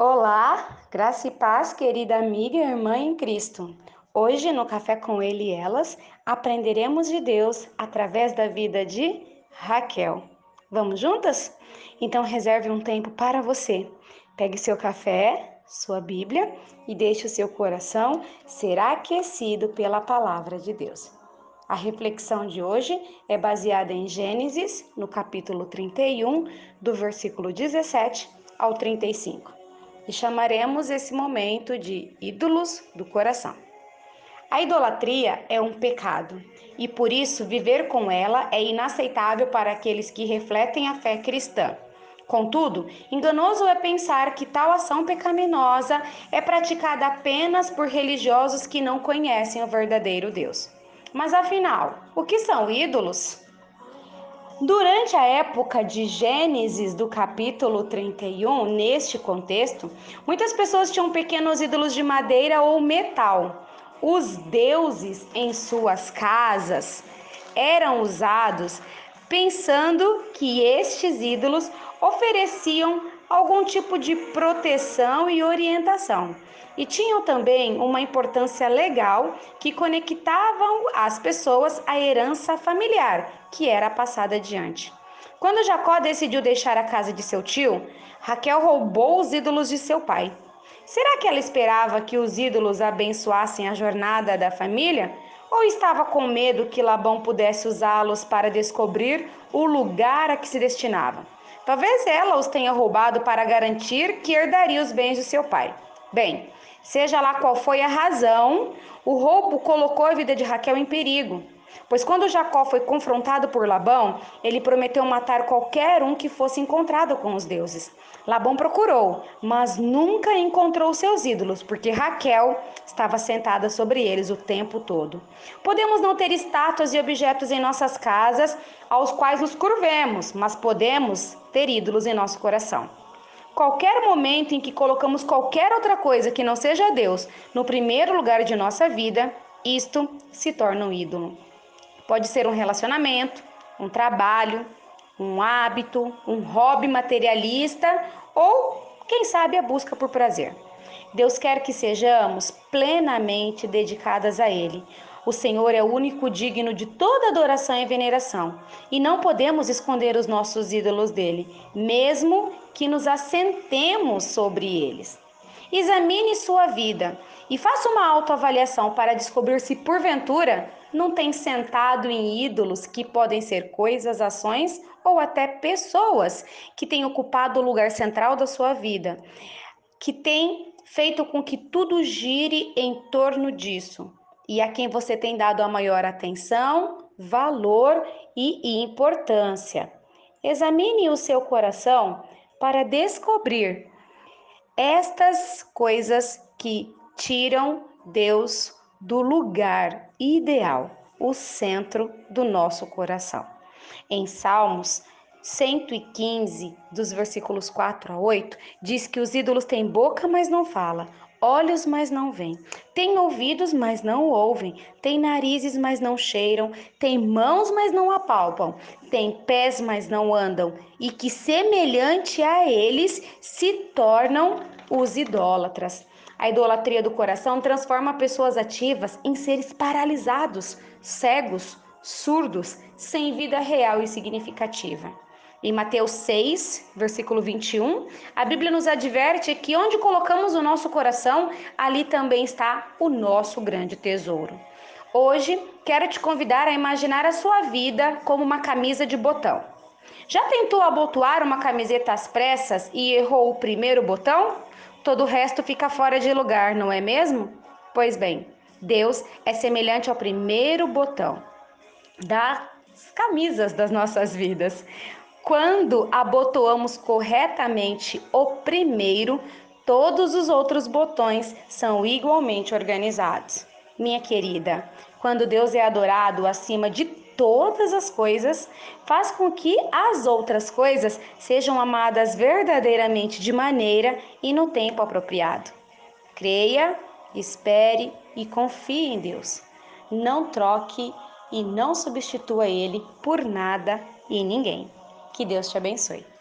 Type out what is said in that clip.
Olá, graça e paz, querida amiga e irmã em Cristo. Hoje, no Café com Ele e Elas, aprenderemos de Deus através da vida de Raquel. Vamos juntas? Então, reserve um tempo para você. Pegue seu café, sua Bíblia e deixe o seu coração ser aquecido pela palavra de Deus. A reflexão de hoje é baseada em Gênesis, no capítulo 31, do versículo 17 ao 35 e chamaremos esse momento de ídolos do coração. A idolatria é um pecado e por isso viver com ela é inaceitável para aqueles que refletem a fé cristã. Contudo, enganoso é pensar que tal ação pecaminosa é praticada apenas por religiosos que não conhecem o verdadeiro Deus. Mas afinal, o que são ídolos? Durante a época de Gênesis, do capítulo 31, neste contexto, muitas pessoas tinham pequenos ídolos de madeira ou metal. Os deuses em suas casas eram usados pensando que estes ídolos ofereciam algum tipo de proteção e orientação e tinham também uma importância legal que conectavam as pessoas à herança familiar, que era passada adiante. Quando Jacó decidiu deixar a casa de seu tio, Raquel roubou os ídolos de seu pai. Será que ela esperava que os ídolos abençoassem a jornada da família? Ou estava com medo que Labão pudesse usá-los para descobrir o lugar a que se destinava? Talvez ela os tenha roubado para garantir que herdaria os bens de seu pai. Bem, Seja lá qual foi a razão, o roubo colocou a vida de Raquel em perigo. Pois quando Jacó foi confrontado por Labão, ele prometeu matar qualquer um que fosse encontrado com os deuses. Labão procurou, mas nunca encontrou seus ídolos, porque Raquel estava sentada sobre eles o tempo todo. Podemos não ter estátuas e objetos em nossas casas aos quais nos curvemos, mas podemos ter ídolos em nosso coração. Qualquer momento em que colocamos qualquer outra coisa que não seja Deus no primeiro lugar de nossa vida, isto se torna um ídolo. Pode ser um relacionamento, um trabalho, um hábito, um hobby materialista ou, quem sabe, a busca por prazer. Deus quer que sejamos plenamente dedicadas a Ele. O Senhor é o único digno de toda adoração e veneração, e não podemos esconder os nossos ídolos dele, mesmo que nos assentemos sobre eles. Examine sua vida e faça uma autoavaliação para descobrir se porventura não tem sentado em ídolos que podem ser coisas, ações ou até pessoas que têm ocupado o lugar central da sua vida, que tem feito com que tudo gire em torno disso e a quem você tem dado a maior atenção, valor e importância. Examine o seu coração para descobrir estas coisas que tiram Deus do lugar ideal, o centro do nosso coração. Em Salmos 115, dos versículos 4 a 8, diz que os ídolos têm boca, mas não fala, olhos, mas não veem, têm ouvidos, mas não ouvem, têm narizes, mas não cheiram, têm mãos, mas não apalpam, têm pés, mas não andam, e que semelhante a eles se tornam os idólatras. A idolatria do coração transforma pessoas ativas em seres paralisados, cegos, surdos, sem vida real e significativa. Em Mateus 6, versículo 21, a Bíblia nos adverte que onde colocamos o nosso coração, ali também está o nosso grande tesouro. Hoje, quero te convidar a imaginar a sua vida como uma camisa de botão. Já tentou abotoar uma camiseta às pressas e errou o primeiro botão? Todo o resto fica fora de lugar, não é mesmo? Pois bem, Deus é semelhante ao primeiro botão das camisas das nossas vidas. Quando abotoamos corretamente o primeiro, todos os outros botões são igualmente organizados. Minha querida, quando Deus é adorado acima de todas as coisas, faz com que as outras coisas sejam amadas verdadeiramente de maneira e no tempo apropriado. Creia, espere e confie em Deus. Não troque e não substitua Ele por nada e ninguém. Que Deus te abençoe.